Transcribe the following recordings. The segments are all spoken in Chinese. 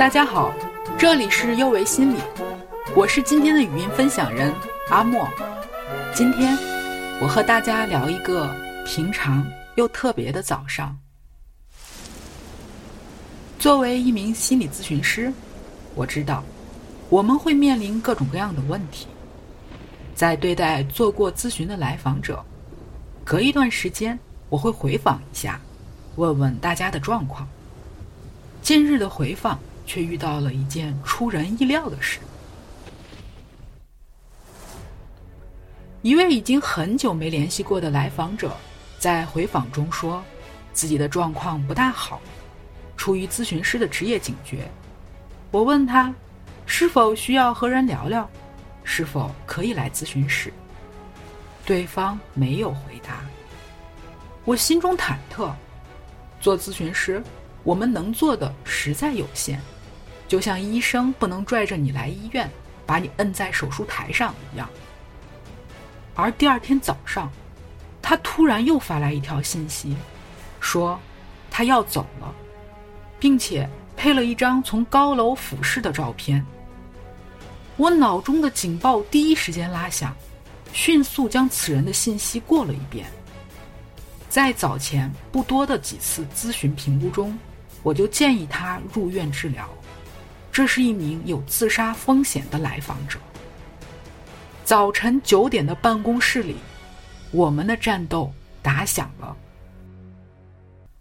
大家好，这里是优维心理，我是今天的语音分享人阿莫。今天我和大家聊一个平常又特别的早上。作为一名心理咨询师，我知道我们会面临各种各样的问题。在对待做过咨询的来访者，隔一段时间我会回访一下，问问大家的状况。近日的回访却遇到了一件出人意料的事。一位已经很久没联系过的来访者，在回访中说，自己的状况不大好。出于咨询师的职业警觉，我问他，是否需要和人聊聊，是否可以来咨询室。对方没有回答。我心中忐忑。做咨询师，我们能做的实在有限，就像医生不能拽着你来医院，把你摁在手术台上一样。而第二天早上，他突然又发来一条信息，说他要走了，并且配了一张从高楼俯视的照片。我脑中的警报第一时间拉响，迅速将此人的信息过了一遍。在早前不多的几次咨询评估中，我就建议他入院治疗。这是一名有自杀风险的来访者。早晨九点的办公室里，我们的战斗打响了。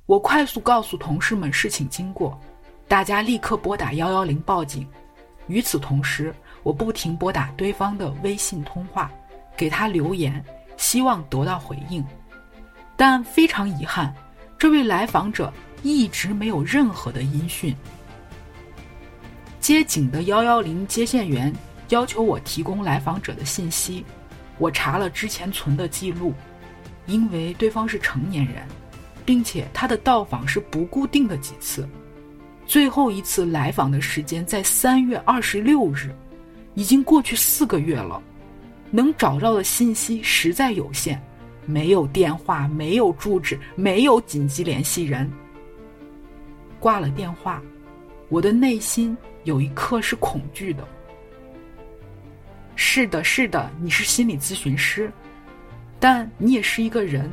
我快速告诉同事们事情经过，大家立刻拨打幺幺零报警。与此同时，我不停拨打对方的微信通话，给他留言，希望得到回应。但非常遗憾，这位来访者一直没有任何的音讯。接警的幺幺零接线员。要求我提供来访者的信息，我查了之前存的记录，因为对方是成年人，并且他的到访是不固定的几次，最后一次来访的时间在三月二十六日，已经过去四个月了，能找到的信息实在有限，没有电话，没有住址，没有紧急联系人。挂了电话，我的内心有一刻是恐惧的。是的，是的，你是心理咨询师，但你也是一个人，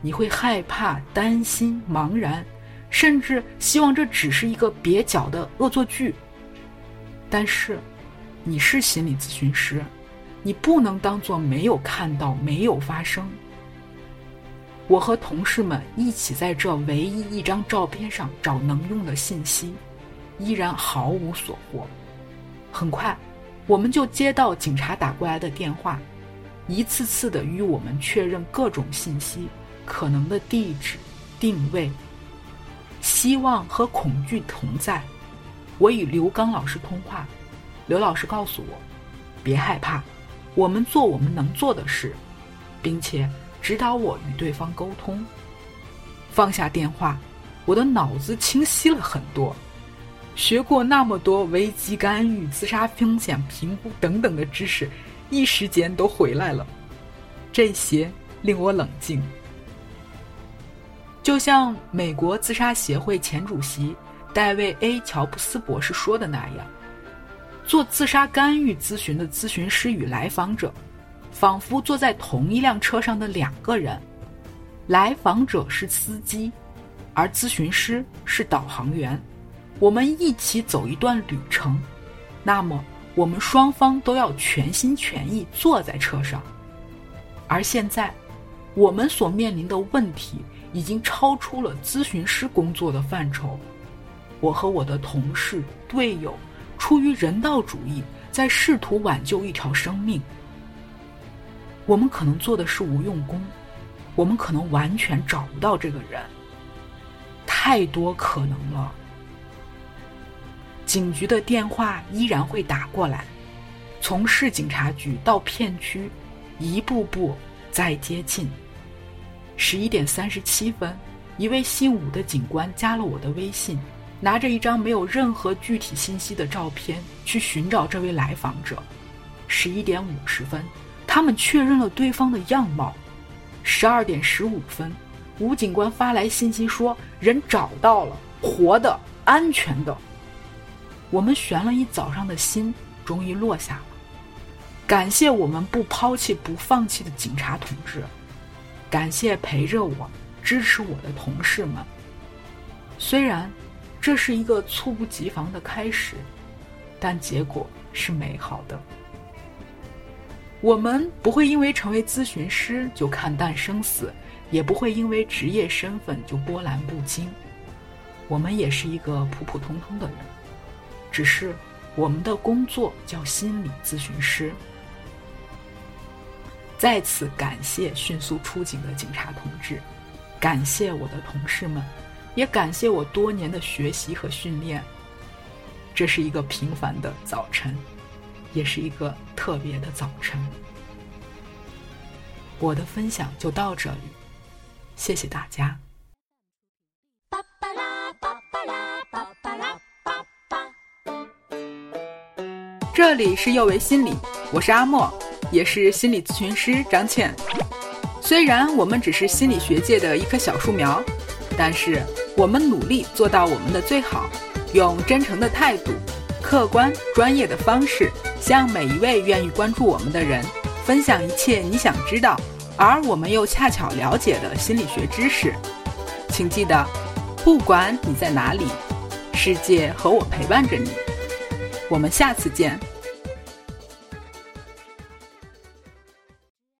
你会害怕、担心、茫然，甚至希望这只是一个蹩脚的恶作剧。但是，你是心理咨询师，你不能当做没有看到、没有发生。我和同事们一起在这唯一一张照片上找能用的信息，依然毫无所获。很快。我们就接到警察打过来的电话，一次次的与我们确认各种信息、可能的地址、定位。希望和恐惧同在。我与刘刚老师通话，刘老师告诉我：“别害怕，我们做我们能做的事，并且指导我与对方沟通。”放下电话，我的脑子清晰了很多。学过那么多危机干预、自杀风险评估等等的知识，一时间都回来了。这些令我冷静。就像美国自杀协会前主席戴维 ·A· 乔布斯博士说的那样，做自杀干预咨询的咨询师与来访者，仿佛坐在同一辆车上的两个人。来访者是司机，而咨询师是导航员。我们一起走一段旅程，那么我们双方都要全心全意坐在车上。而现在，我们所面临的问题已经超出了咨询师工作的范畴。我和我的同事、队友，出于人道主义，在试图挽救一条生命。我们可能做的是无用功，我们可能完全找不到这个人。太多可能了。警局的电话依然会打过来，从市警察局到片区，一步步在接近。十一点三十七分，一位姓武的警官加了我的微信，拿着一张没有任何具体信息的照片去寻找这位来访者。十一点五十分，他们确认了对方的样貌。十二点十五分，吴警官发来信息说人找到了，活的，安全的。我们悬了一早上的心终于落下了。感谢我们不抛弃、不放弃的警察同志，感谢陪着我、支持我的同事们。虽然这是一个猝不及防的开始，但结果是美好的。我们不会因为成为咨询师就看淡生死，也不会因为职业身份就波澜不惊。我们也是一个普普通通的人，只是我们的工作叫心理咨询师。再次感谢迅速出警的警察同志，感谢我的同事们，也感谢我多年的学习和训练。这是一个平凡的早晨，也是一个特别的早晨。我的分享就到这里，谢谢大家。这里是幼为心理，我是阿莫。也是心理咨询师张倩。虽然我们只是心理学界的一棵小树苗，但是我们努力做到我们的最好，用真诚的态度、客观专业的方式，向每一位愿意关注我们的人分享一切你想知道，而我们又恰巧了解的心理学知识。请记得，不管你在哪里，世界和我陪伴着你。我们下次见。